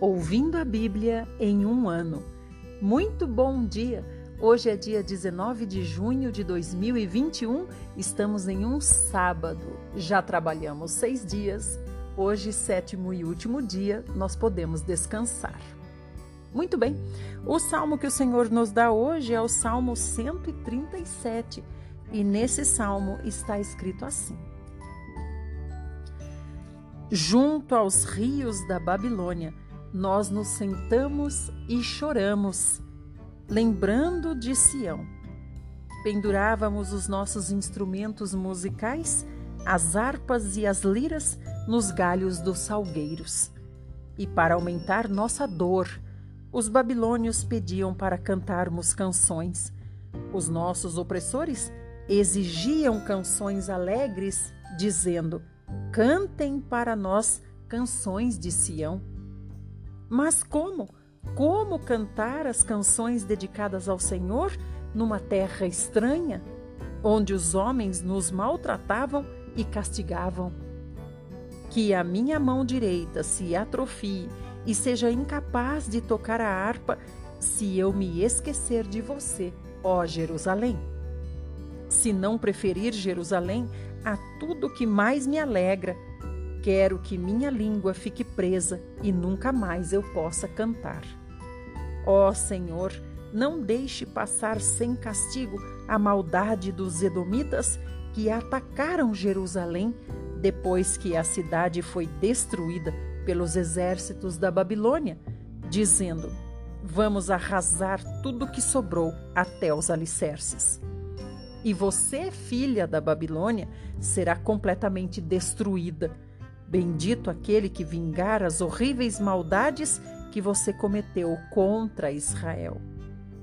Ouvindo a Bíblia em um ano. Muito bom dia! Hoje é dia 19 de junho de 2021, estamos em um sábado. Já trabalhamos seis dias, hoje, sétimo e último dia, nós podemos descansar. Muito bem, o salmo que o Senhor nos dá hoje é o Salmo 137 e nesse salmo está escrito assim: Junto aos rios da Babilônia, nós nos sentamos e choramos, lembrando de Sião. Pendurávamos os nossos instrumentos musicais, as harpas e as liras, nos galhos dos salgueiros. E para aumentar nossa dor, os babilônios pediam para cantarmos canções. Os nossos opressores exigiam canções alegres, dizendo: Cantem para nós canções de Sião. Mas como? Como cantar as canções dedicadas ao Senhor numa terra estranha, onde os homens nos maltratavam e castigavam? Que a minha mão direita se atrofie e seja incapaz de tocar a harpa se eu me esquecer de você, ó Jerusalém. Se não preferir Jerusalém a tudo que mais me alegra, Quero que minha língua fique presa e nunca mais eu possa cantar. Ó oh, Senhor, não deixe passar sem castigo a maldade dos Edomitas que atacaram Jerusalém depois que a cidade foi destruída pelos exércitos da Babilônia, dizendo: Vamos arrasar tudo que sobrou até os alicerces. E você, filha da Babilônia, será completamente destruída Bendito aquele que vingar as horríveis maldades que você cometeu contra Israel.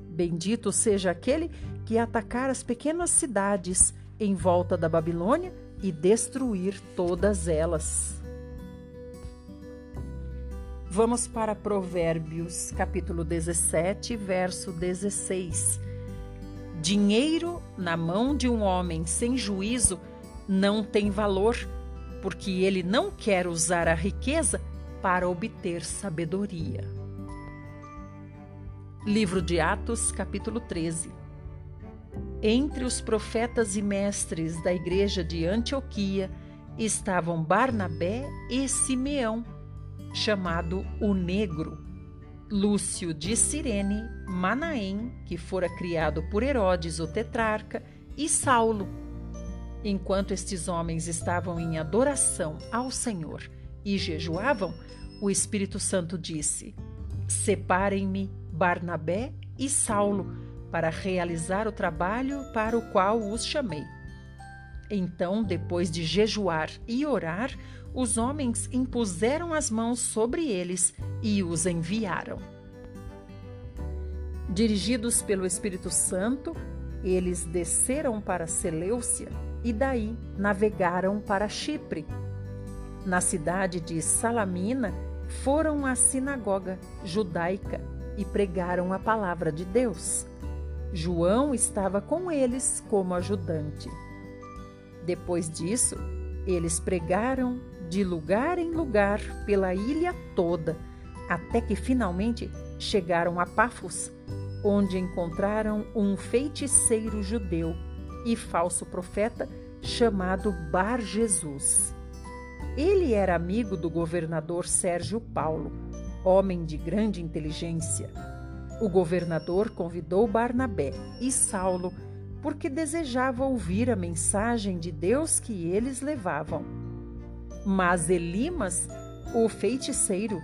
Bendito seja aquele que atacar as pequenas cidades em volta da Babilônia e destruir todas elas. Vamos para Provérbios, capítulo 17, verso 16. Dinheiro na mão de um homem sem juízo não tem valor porque ele não quer usar a riqueza para obter sabedoria. Livro de Atos, capítulo 13. Entre os profetas e mestres da igreja de Antioquia estavam Barnabé e Simeão, chamado o Negro, Lúcio de Cirene, Manaém, que fora criado por Herodes o tetrarca, e Saulo, Enquanto estes homens estavam em adoração ao Senhor e jejuavam, o Espírito Santo disse: Separem-me Barnabé e Saulo para realizar o trabalho para o qual os chamei. Então, depois de jejuar e orar, os homens impuseram as mãos sobre eles e os enviaram. Dirigidos pelo Espírito Santo, eles desceram para Seleucia e daí navegaram para Chipre. Na cidade de Salamina, foram à sinagoga judaica e pregaram a palavra de Deus. João estava com eles como ajudante. Depois disso, eles pregaram de lugar em lugar pela ilha toda, até que finalmente chegaram a Pafos, onde encontraram um feiticeiro judeu e falso profeta chamado Bar Jesus. Ele era amigo do governador Sérgio Paulo, homem de grande inteligência. O governador convidou Barnabé e Saulo porque desejava ouvir a mensagem de Deus que eles levavam. Mas Elimas, o feiticeiro,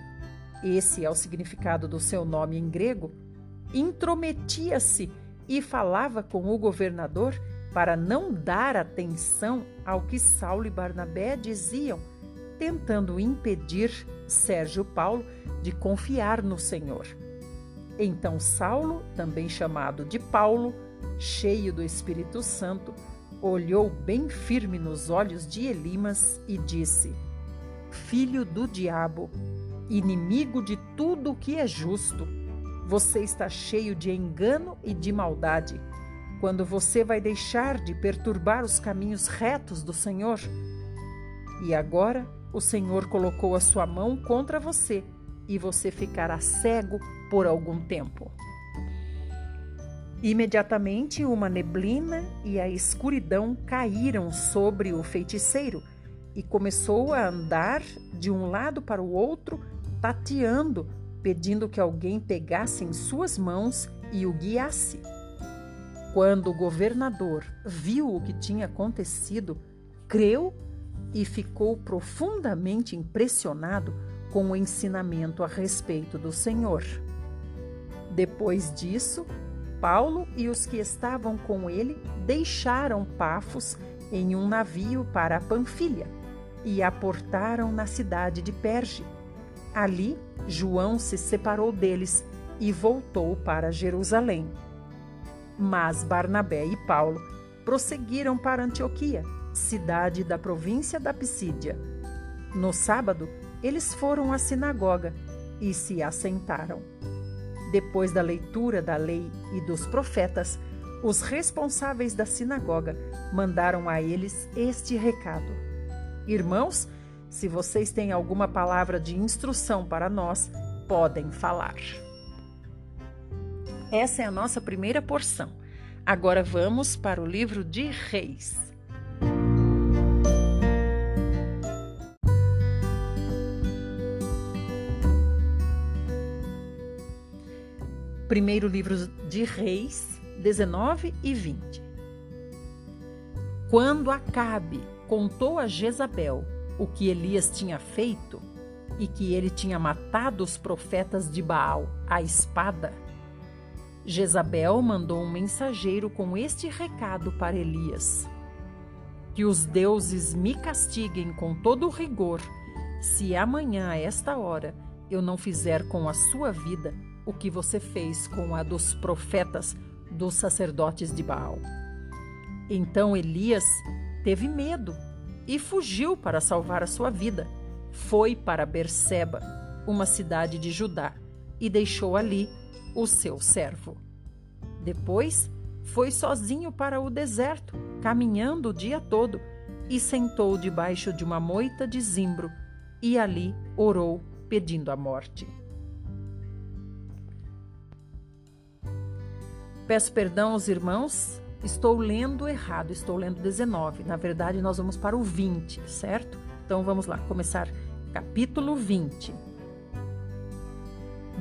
esse é o significado do seu nome em grego, intrometia-se e falava com o governador para não dar atenção ao que Saulo e Barnabé diziam, tentando impedir Sérgio Paulo de confiar no Senhor. Então Saulo, também chamado de Paulo, cheio do Espírito Santo, olhou bem firme nos olhos de Elimas e disse: Filho do diabo, inimigo de tudo o que é justo, você está cheio de engano e de maldade quando você vai deixar de perturbar os caminhos retos do Senhor? E agora o Senhor colocou a sua mão contra você e você ficará cego por algum tempo. Imediatamente uma neblina e a escuridão caíram sobre o feiticeiro e começou a andar de um lado para o outro, tateando, pedindo que alguém pegasse em suas mãos e o guiasse. Quando o governador viu o que tinha acontecido, creu e ficou profundamente impressionado com o ensinamento a respeito do Senhor. Depois disso, Paulo e os que estavam com ele deixaram Pafos em um navio para a Panfilha e aportaram na cidade de Perge. Ali, João se separou deles e voltou para Jerusalém. Mas Barnabé e Paulo prosseguiram para Antioquia, cidade da província da Pisídia. No sábado, eles foram à sinagoga e se assentaram. Depois da leitura da lei e dos profetas, os responsáveis da sinagoga mandaram a eles este recado: Irmãos, se vocês têm alguma palavra de instrução para nós, podem falar. Essa é a nossa primeira porção. Agora vamos para o livro de Reis. Primeiro livro de Reis, 19 e 20. Quando Acabe contou a Jezabel o que Elias tinha feito e que ele tinha matado os profetas de Baal à espada, Jezabel mandou um mensageiro com este recado para Elias: Que os deuses me castiguem com todo rigor, se amanhã a esta hora eu não fizer com a sua vida o que você fez com a dos profetas dos sacerdotes de Baal. Então Elias teve medo e fugiu para salvar a sua vida. Foi para Berseba, uma cidade de Judá, e deixou ali o seu servo. Depois foi sozinho para o deserto, caminhando o dia todo, e sentou debaixo de uma moita de zimbro, e ali orou, pedindo a morte. Peço perdão aos irmãos, estou lendo errado, estou lendo 19. Na verdade, nós vamos para o 20, certo? Então vamos lá, começar capítulo 20.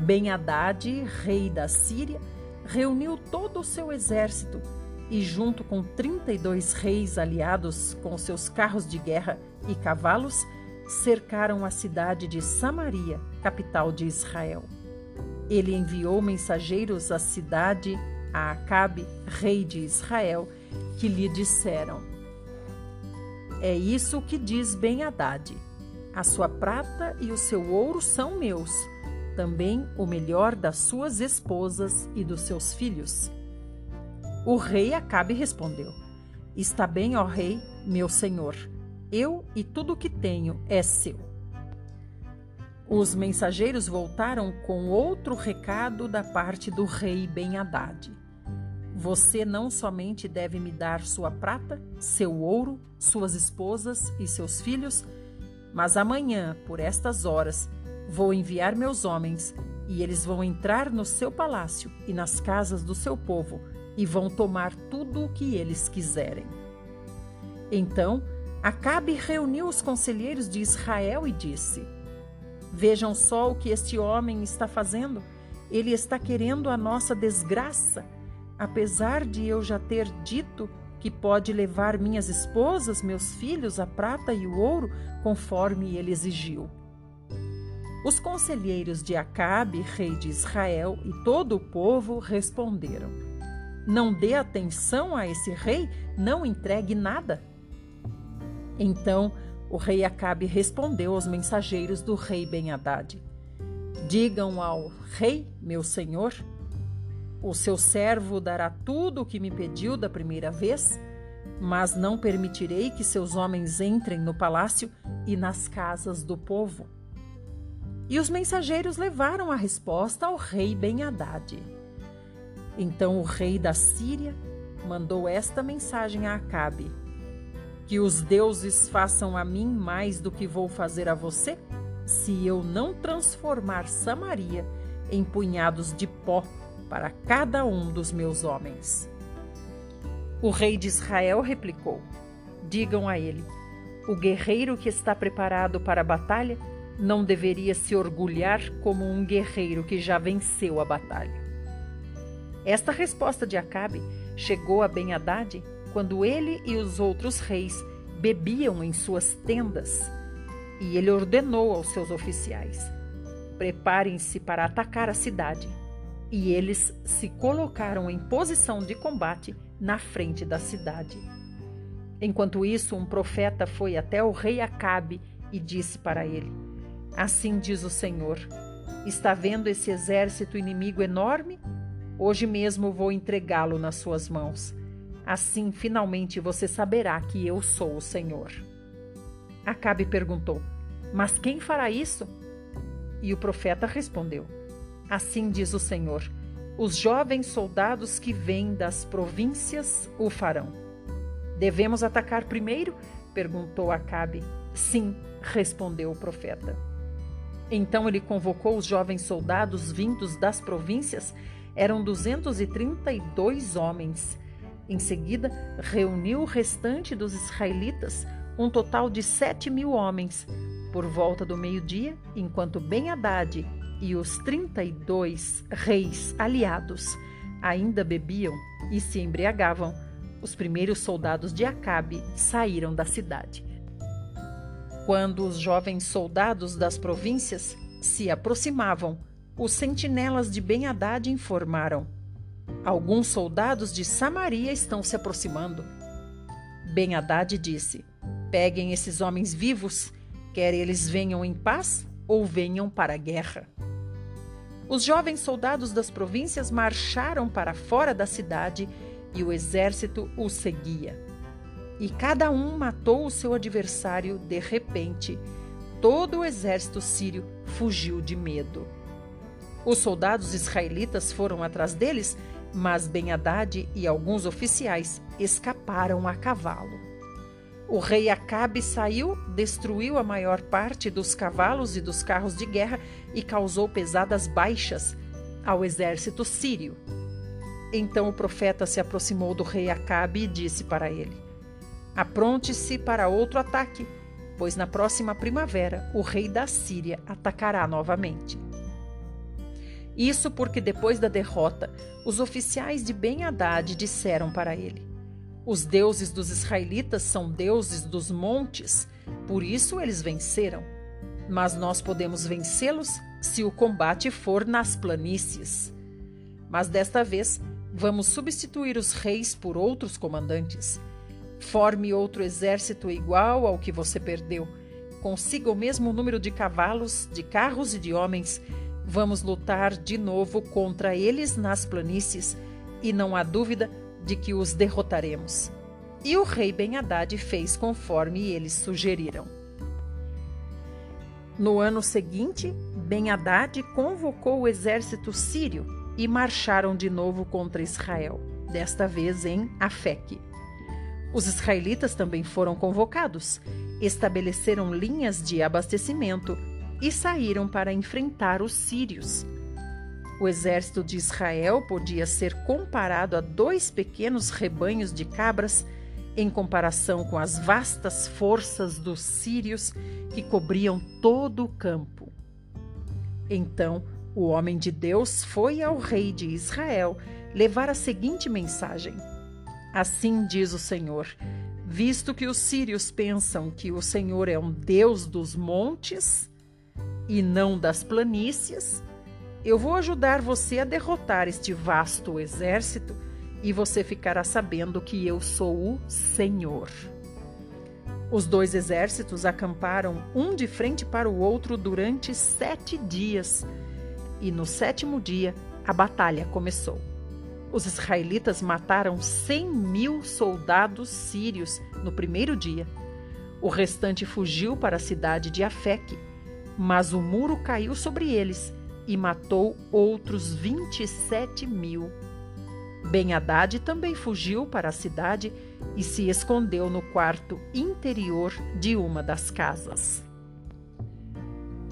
Ben-Hadad, rei da Síria, reuniu todo o seu exército e, junto com 32 reis aliados com seus carros de guerra e cavalos, cercaram a cidade de Samaria, capital de Israel. Ele enviou mensageiros à cidade a Acabe, rei de Israel, que lhe disseram: É isso que diz Ben-Hadad: A sua prata e o seu ouro são meus, também o melhor das suas esposas e dos seus filhos. O rei Acabe respondeu: Está bem, ó rei, meu senhor. Eu e tudo o que tenho é seu. Os mensageiros voltaram com outro recado da parte do rei Ben-Hadad. Você não somente deve me dar sua prata, seu ouro, suas esposas e seus filhos, mas amanhã, por estas horas, vou enviar meus homens, e eles vão entrar no seu palácio e nas casas do seu povo, e vão tomar tudo o que eles quiserem. Então, Acabe reuniu os conselheiros de Israel e disse: Vejam só o que este homem está fazendo. Ele está querendo a nossa desgraça apesar de eu já ter dito que pode levar minhas esposas, meus filhos, a prata e o ouro, conforme ele exigiu. Os conselheiros de Acabe, rei de Israel, e todo o povo responderam: Não dê atenção a esse rei, não entregue nada. Então o rei Acabe respondeu aos mensageiros do rei Ben-Hadad: Digam ao rei, meu senhor, o seu servo dará tudo o que me pediu da primeira vez, mas não permitirei que seus homens entrem no palácio e nas casas do povo. E os mensageiros levaram a resposta ao rei Ben-Hadad. Então o rei da Síria mandou esta mensagem a Acabe: Que os deuses façam a mim mais do que vou fazer a você? se eu não transformar Samaria em punhados de pó para cada um dos meus homens. O rei de Israel replicou: Digam a ele: o guerreiro que está preparado para a batalha não deveria se orgulhar como um guerreiro que já venceu a batalha. Esta resposta de Acabe chegou a Ben-Hadad quando ele e os outros reis bebiam em suas tendas e ele ordenou aos seus oficiais: Preparem-se para atacar a cidade. E eles se colocaram em posição de combate na frente da cidade. Enquanto isso, um profeta foi até o rei Acabe e disse para ele: Assim diz o Senhor: Está vendo esse exército inimigo enorme? Hoje mesmo vou entregá-lo nas suas mãos. Assim, finalmente você saberá que eu sou o Senhor. Acabe perguntou: Mas quem fará isso? E o profeta respondeu: Assim diz o Senhor: Os jovens soldados que vêm das províncias o farão. Devemos atacar primeiro? perguntou Acabe. Sim, respondeu o profeta. Então ele convocou os jovens soldados vindos das províncias, eram 232 homens. Em seguida, reuniu o restante dos israelitas, um total de sete mil homens. Por volta do meio-dia, enquanto Ben Haddad e os 32 reis aliados ainda bebiam e se embriagavam, os primeiros soldados de Acabe saíram da cidade. Quando os jovens soldados das províncias se aproximavam, os sentinelas de Ben-Hadad informaram: Alguns soldados de Samaria estão se aproximando. Ben-Hadad disse: Peguem esses homens vivos, quer eles venham em paz ou venham para a guerra. Os jovens soldados das províncias marcharam para fora da cidade e o exército o seguia e cada um matou o seu adversário de repente. Todo o exército sírio fugiu de medo. Os soldados israelitas foram atrás deles, mas Ben-Hadad e alguns oficiais escaparam a cavalo. O rei Acabe saiu, destruiu a maior parte dos cavalos e dos carros de guerra e causou pesadas baixas ao exército sírio. Então o profeta se aproximou do rei Acabe e disse para ele: Apronte-se para outro ataque, pois na próxima primavera o rei da Síria atacará novamente. Isso porque depois da derrota, os oficiais de Ben-Hadad disseram para ele: Os deuses dos israelitas são deuses dos montes, por isso eles venceram. Mas nós podemos vencê-los se o combate for nas planícies. Mas desta vez, vamos substituir os reis por outros comandantes Forme outro exército igual ao que você perdeu. Consiga o mesmo número de cavalos, de carros e de homens. Vamos lutar de novo contra eles nas planícies, e não há dúvida de que os derrotaremos. E o rei Ben-Hadad fez conforme eles sugeriram. No ano seguinte, Ben-Hadad convocou o exército sírio e marcharam de novo contra Israel, desta vez em Afeque. Os israelitas também foram convocados, estabeleceram linhas de abastecimento e saíram para enfrentar os sírios. O exército de Israel podia ser comparado a dois pequenos rebanhos de cabras em comparação com as vastas forças dos sírios que cobriam todo o campo. Então, o homem de Deus foi ao rei de Israel levar a seguinte mensagem: Assim diz o Senhor: visto que os sírios pensam que o Senhor é um Deus dos montes e não das planícies, eu vou ajudar você a derrotar este vasto exército e você ficará sabendo que eu sou o Senhor. Os dois exércitos acamparam um de frente para o outro durante sete dias, e no sétimo dia a batalha começou. Os israelitas mataram 100 mil soldados sírios no primeiro dia. O restante fugiu para a cidade de Afeque, mas o muro caiu sobre eles e matou outros 27 mil. Ben-Hadad também fugiu para a cidade e se escondeu no quarto interior de uma das casas.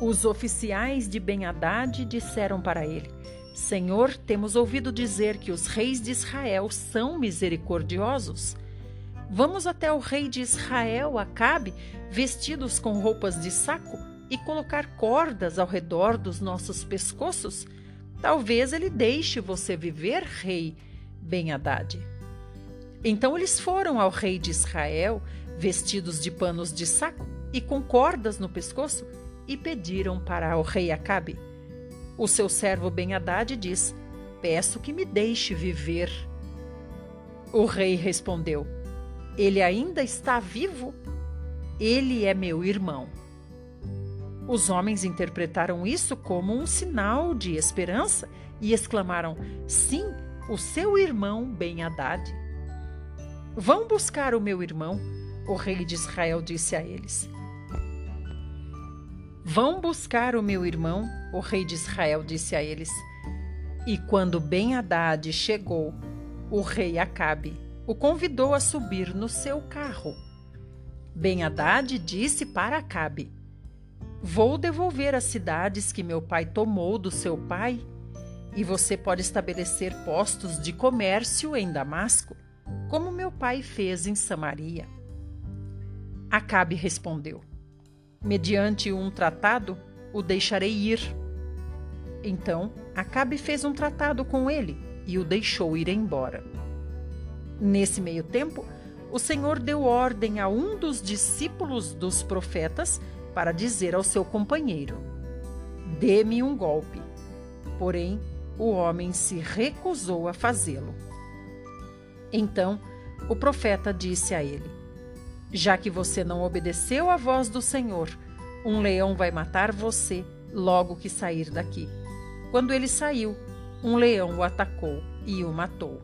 Os oficiais de Ben-Hadad disseram para ele: Senhor, temos ouvido dizer que os reis de Israel são misericordiosos. Vamos até o rei de Israel, Acabe, vestidos com roupas de saco e colocar cordas ao redor dos nossos pescoços? Talvez ele deixe você viver, rei Ben-Hadad. Então eles foram ao rei de Israel, vestidos de panos de saco e com cordas no pescoço, e pediram para o rei Acabe. O seu servo Ben-Hadad diz: Peço que me deixe viver. O rei respondeu: Ele ainda está vivo? Ele é meu irmão. Os homens interpretaram isso como um sinal de esperança e exclamaram: Sim, o seu irmão Ben-Hadad. Vão buscar o meu irmão, o rei de Israel disse a eles. Vão buscar o meu irmão, o rei de Israel disse a eles. E quando Ben-Hadad chegou, o rei Acabe o convidou a subir no seu carro. Ben-Hadad disse para Acabe: Vou devolver as cidades que meu pai tomou do seu pai, e você pode estabelecer postos de comércio em Damasco, como meu pai fez em Samaria. Acabe respondeu: Mediante um tratado, o deixarei ir. Então, Acabe fez um tratado com ele e o deixou ir embora. Nesse meio tempo, o Senhor deu ordem a um dos discípulos dos profetas para dizer ao seu companheiro: Dê-me um golpe. Porém, o homem se recusou a fazê-lo. Então, o profeta disse a ele: Já que você não obedeceu à voz do Senhor, um leão vai matar você logo que sair daqui. Quando ele saiu, um leão o atacou e o matou.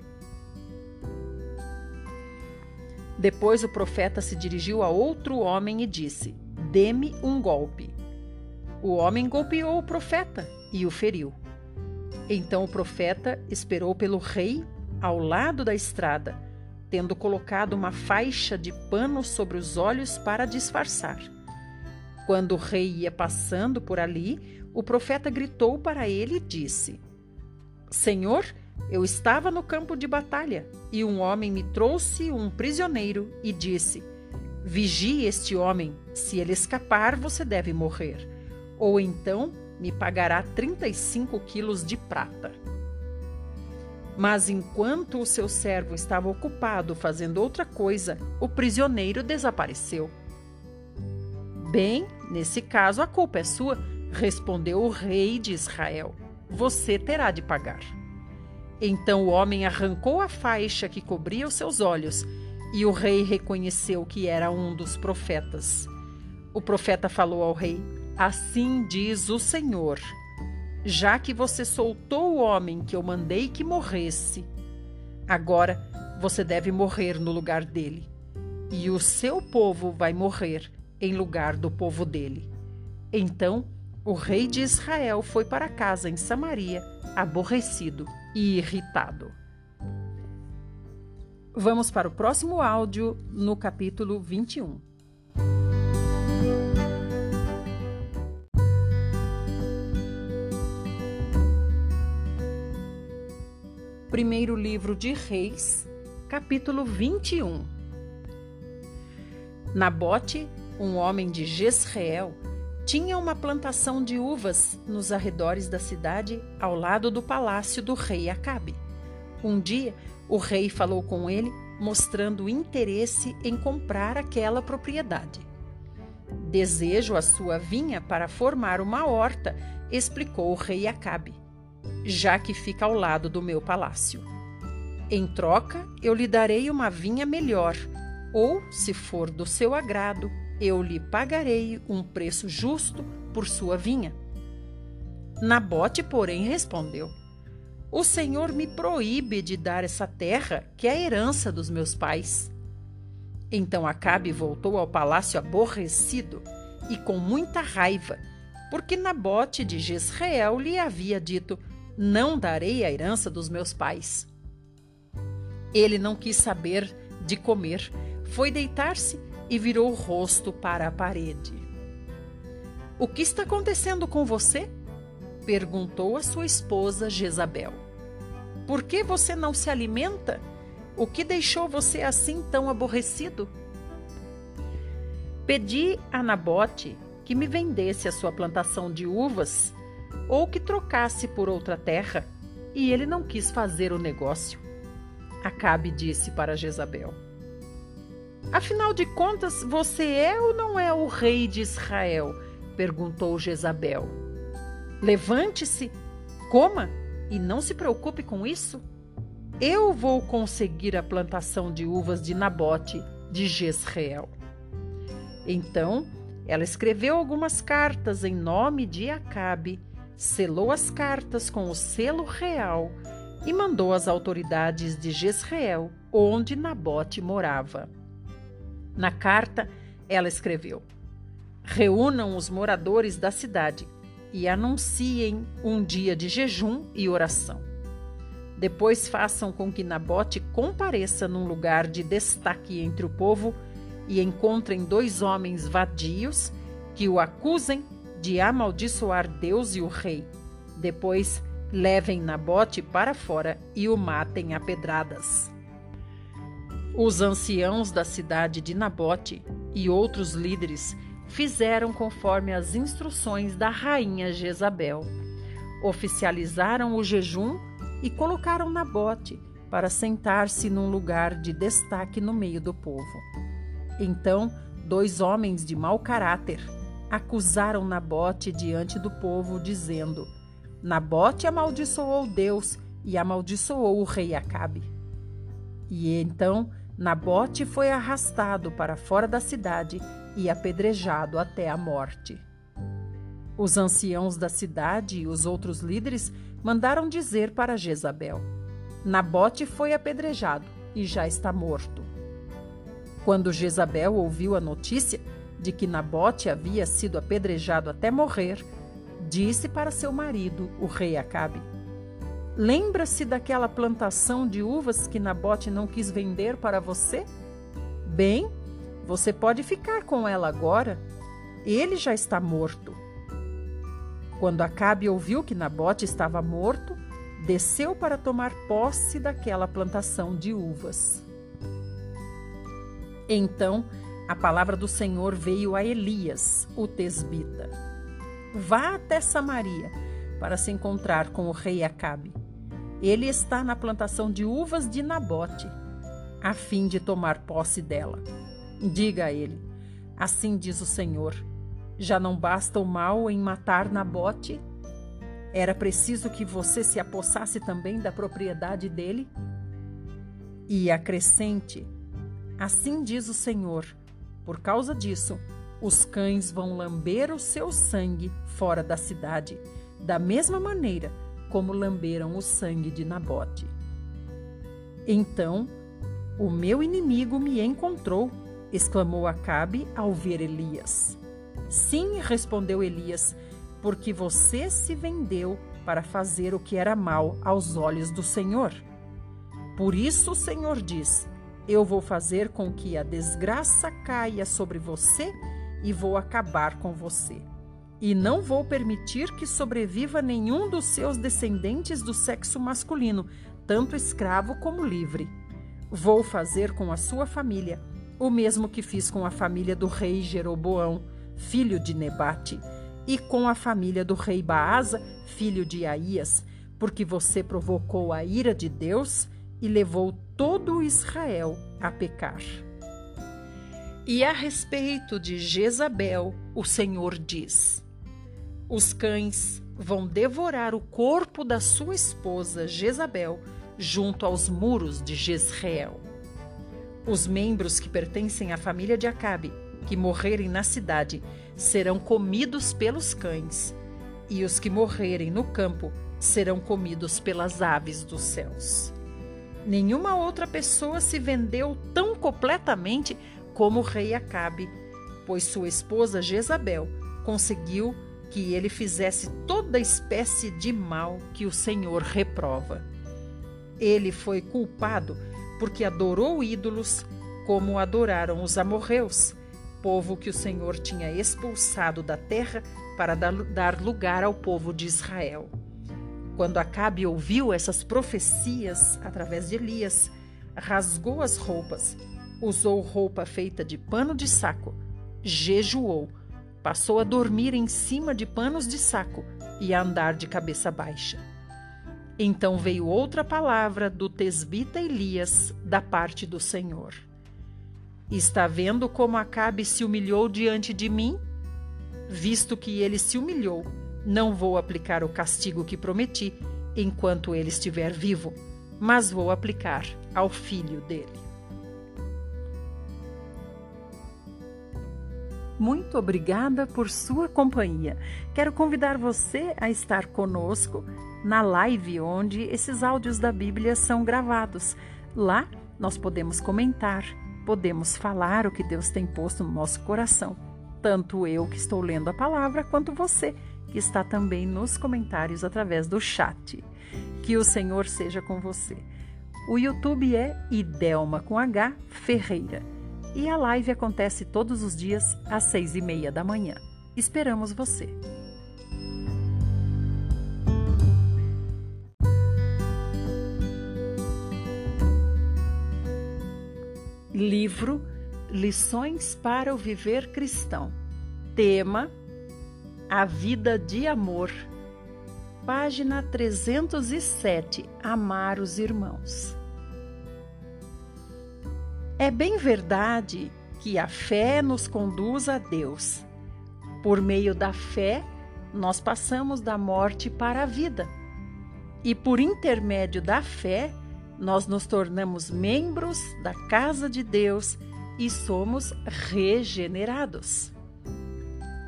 Depois o profeta se dirigiu a outro homem e disse: Dê-me um golpe. O homem golpeou o profeta e o feriu. Então o profeta esperou pelo rei ao lado da estrada, tendo colocado uma faixa de pano sobre os olhos para disfarçar. Quando o rei ia passando por ali, o profeta gritou para ele e disse: Senhor, eu estava no campo de batalha e um homem me trouxe um prisioneiro e disse: Vigie este homem, se ele escapar, você deve morrer, ou então me pagará 35 quilos de prata. Mas enquanto o seu servo estava ocupado fazendo outra coisa, o prisioneiro desapareceu. Bem, nesse caso a culpa é sua, respondeu o rei de Israel. Você terá de pagar. Então o homem arrancou a faixa que cobria os seus olhos, e o rei reconheceu que era um dos profetas. O profeta falou ao rei: Assim diz o Senhor: Já que você soltou o homem que eu mandei que morresse, agora você deve morrer no lugar dele, e o seu povo vai morrer em lugar do povo dele. Então o rei de Israel foi para casa em Samaria, aborrecido e irritado. Vamos para o próximo áudio no capítulo 21. Primeiro livro de Reis, capítulo 21. Nabote, um homem de Jezreel, tinha uma plantação de uvas nos arredores da cidade, ao lado do palácio do rei Acabe. Um dia, o rei falou com ele, mostrando interesse em comprar aquela propriedade. Desejo a sua vinha para formar uma horta, explicou o rei Acabe, já que fica ao lado do meu palácio. Em troca, eu lhe darei uma vinha melhor, ou, se for do seu agrado, eu lhe pagarei um preço justo por sua vinha. Nabote, porém, respondeu: O Senhor me proíbe de dar essa terra, que é a herança dos meus pais. Então Acabe voltou ao palácio aborrecido e com muita raiva, porque Nabote de Jezreel lhe havia dito: Não darei a herança dos meus pais. Ele não quis saber de comer, foi deitar-se e virou o rosto para a parede. O que está acontecendo com você? perguntou a sua esposa Jezabel. Por que você não se alimenta? O que deixou você assim tão aborrecido? Pedi a Nabote que me vendesse a sua plantação de uvas ou que trocasse por outra terra, e ele não quis fazer o negócio. Acabe disse para Jezabel: Afinal de contas, você é ou não é o rei de Israel? perguntou Jezabel. Levante-se, coma e não se preocupe com isso. Eu vou conseguir a plantação de uvas de Nabote de Jezreel. Então, ela escreveu algumas cartas em nome de Acabe, selou as cartas com o selo real e mandou às autoridades de Jezreel, onde Nabote morava. Na carta, ela escreveu: Reúnam os moradores da cidade e anunciem um dia de jejum e oração. Depois façam com que Nabote compareça num lugar de destaque entre o povo e encontrem dois homens vadios que o acusem de amaldiçoar Deus e o rei. Depois levem Nabote para fora e o matem a pedradas. Os anciãos da cidade de Nabote e outros líderes fizeram conforme as instruções da rainha Jezabel. Oficializaram o jejum e colocaram Nabote para sentar-se num lugar de destaque no meio do povo. Então, dois homens de mau caráter acusaram Nabote diante do povo, dizendo: Nabote amaldiçoou Deus e amaldiçoou o rei Acabe. E então Nabote foi arrastado para fora da cidade e apedrejado até a morte. Os anciãos da cidade e os outros líderes mandaram dizer para Jezabel: Nabote foi apedrejado e já está morto. Quando Jezabel ouviu a notícia de que Nabote havia sido apedrejado até morrer, disse para seu marido, o rei Acabe: Lembra-se daquela plantação de uvas que Nabote não quis vender para você? Bem, você pode ficar com ela agora. Ele já está morto. Quando Acabe ouviu que Nabote estava morto, desceu para tomar posse daquela plantação de uvas. Então, a palavra do Senhor veio a Elias, o tesbita. Vá até Samaria para se encontrar com o rei Acabe. Ele está na plantação de uvas de Nabote, a fim de tomar posse dela. Diga a ele: Assim diz o Senhor: Já não basta o mal em matar Nabote? Era preciso que você se apossasse também da propriedade dele? E acrescente: Assim diz o Senhor: Por causa disso, os cães vão lamber o seu sangue fora da cidade, da mesma maneira como lamberam o sangue de Nabote. Então, o meu inimigo me encontrou exclamou Acabe ao ver Elias. Sim, respondeu Elias, porque você se vendeu para fazer o que era mal aos olhos do Senhor. Por isso o Senhor diz: Eu vou fazer com que a desgraça caia sobre você e vou acabar com você. E não vou permitir que sobreviva nenhum dos seus descendentes do sexo masculino, tanto escravo como livre. Vou fazer com a sua família o mesmo que fiz com a família do rei Jeroboão, filho de Nebate, e com a família do rei Baasa, filho de Aías, porque você provocou a ira de Deus e levou todo Israel a pecar. E a respeito de Jezabel, o Senhor diz: Os cães vão devorar o corpo da sua esposa Jezabel junto aos muros de Jezreel. Os membros que pertencem à família de Acabe, que morrerem na cidade, serão comidos pelos cães, e os que morrerem no campo serão comidos pelas aves dos céus. Nenhuma outra pessoa se vendeu tão completamente como o rei Acabe, pois sua esposa Jezabel conseguiu que ele fizesse toda espécie de mal que o Senhor reprova. Ele foi culpado porque adorou ídolos, como adoraram os amorreus, povo que o Senhor tinha expulsado da terra para dar lugar ao povo de Israel. Quando Acabe ouviu essas profecias através de Elias, rasgou as roupas, usou roupa feita de pano de saco, jejuou, passou a dormir em cima de panos de saco e a andar de cabeça baixa. Então veio outra palavra do tesbita Elias da parte do Senhor. Está vendo como Acabe se humilhou diante de mim? Visto que ele se humilhou, não vou aplicar o castigo que prometi enquanto ele estiver vivo, mas vou aplicar ao filho dele. Muito obrigada por sua companhia. Quero convidar você a estar conosco na live onde esses áudios da Bíblia são gravados. Lá nós podemos comentar, podemos falar o que Deus tem posto no nosso coração. Tanto eu que estou lendo a palavra, quanto você que está também nos comentários através do chat. Que o Senhor seja com você. O YouTube é Idelma com H Ferreira e a live acontece todos os dias às seis e meia da manhã. Esperamos você! Livro Lições para o Viver Cristão. Tema: A Vida de Amor. Página 307. Amar os irmãos. É bem verdade que a fé nos conduz a Deus. Por meio da fé, nós passamos da morte para a vida. E por intermédio da fé, nós nos tornamos membros da casa de Deus e somos regenerados.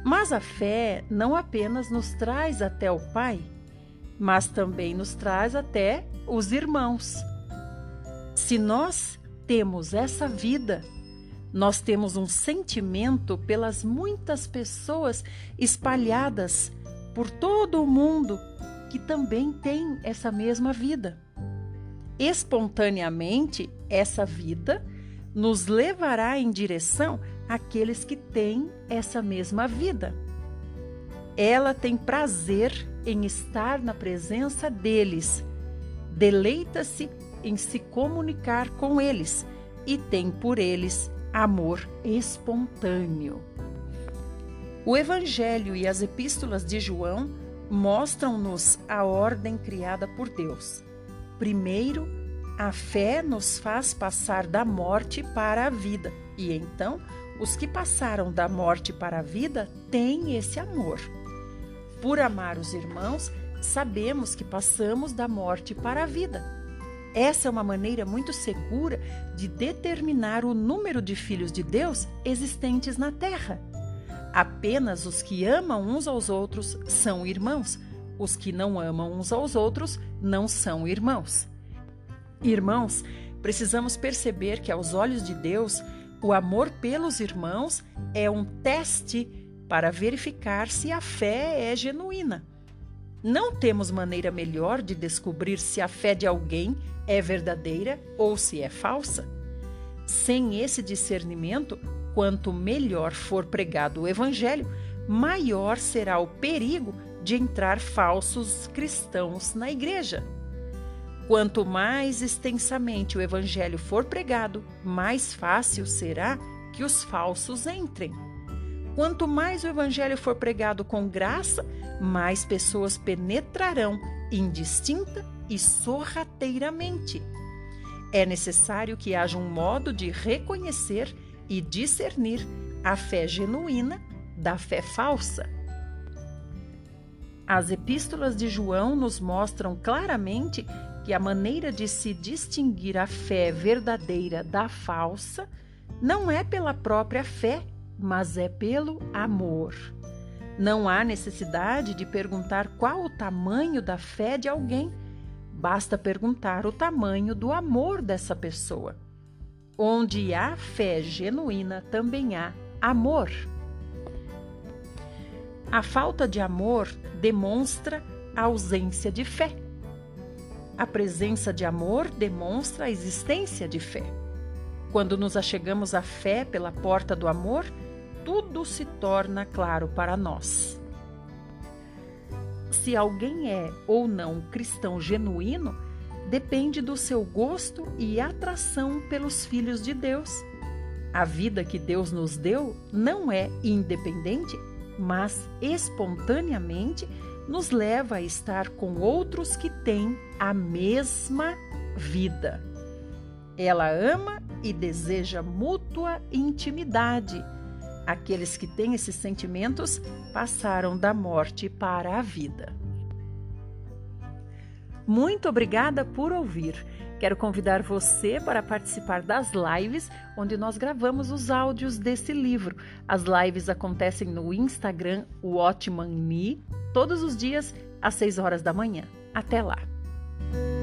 Mas a fé não apenas nos traz até o Pai, mas também nos traz até os irmãos. Se nós temos essa vida, nós temos um sentimento pelas muitas pessoas espalhadas por todo o mundo que também têm essa mesma vida espontaneamente, essa vida nos levará em direção àqueles que têm essa mesma vida. Ela tem prazer em estar na presença deles, deleita-se em se comunicar com eles e tem por eles amor espontâneo. O Evangelho e as epístolas de João mostram-nos a ordem criada por Deus. Primeiro, a fé nos faz passar da morte para a vida, e então os que passaram da morte para a vida têm esse amor. Por amar os irmãos, sabemos que passamos da morte para a vida. Essa é uma maneira muito segura de determinar o número de filhos de Deus existentes na terra. Apenas os que amam uns aos outros são irmãos, os que não amam uns aos outros não são irmãos. Irmãos, precisamos perceber que, aos olhos de Deus, o amor pelos irmãos é um teste para verificar se a fé é genuína. Não temos maneira melhor de descobrir se a fé de alguém é verdadeira ou se é falsa. Sem esse discernimento, quanto melhor for pregado o Evangelho, maior será o perigo de entrar falsos cristãos na igreja. Quanto mais extensamente o evangelho for pregado, mais fácil será que os falsos entrem. Quanto mais o evangelho for pregado com graça, mais pessoas penetrarão indistinta e sorrateiramente. É necessário que haja um modo de reconhecer e discernir a fé genuína da fé falsa. As epístolas de João nos mostram claramente que a maneira de se distinguir a fé verdadeira da falsa não é pela própria fé, mas é pelo amor. Não há necessidade de perguntar qual o tamanho da fé de alguém, basta perguntar o tamanho do amor dessa pessoa. Onde há fé genuína, também há amor. A falta de amor demonstra a ausência de fé. A presença de amor demonstra a existência de fé. Quando nos achegamos à fé pela porta do amor, tudo se torna claro para nós. Se alguém é ou não cristão genuíno, depende do seu gosto e atração pelos filhos de Deus. A vida que Deus nos deu não é independente, mas espontaneamente nos leva a estar com outros que têm a mesma vida. Ela ama e deseja mútua intimidade. Aqueles que têm esses sentimentos passaram da morte para a vida. Muito obrigada por ouvir. Quero convidar você para participar das lives onde nós gravamos os áudios desse livro. As lives acontecem no Instagram Watchman Me todos os dias às 6 horas da manhã. Até lá! Bye.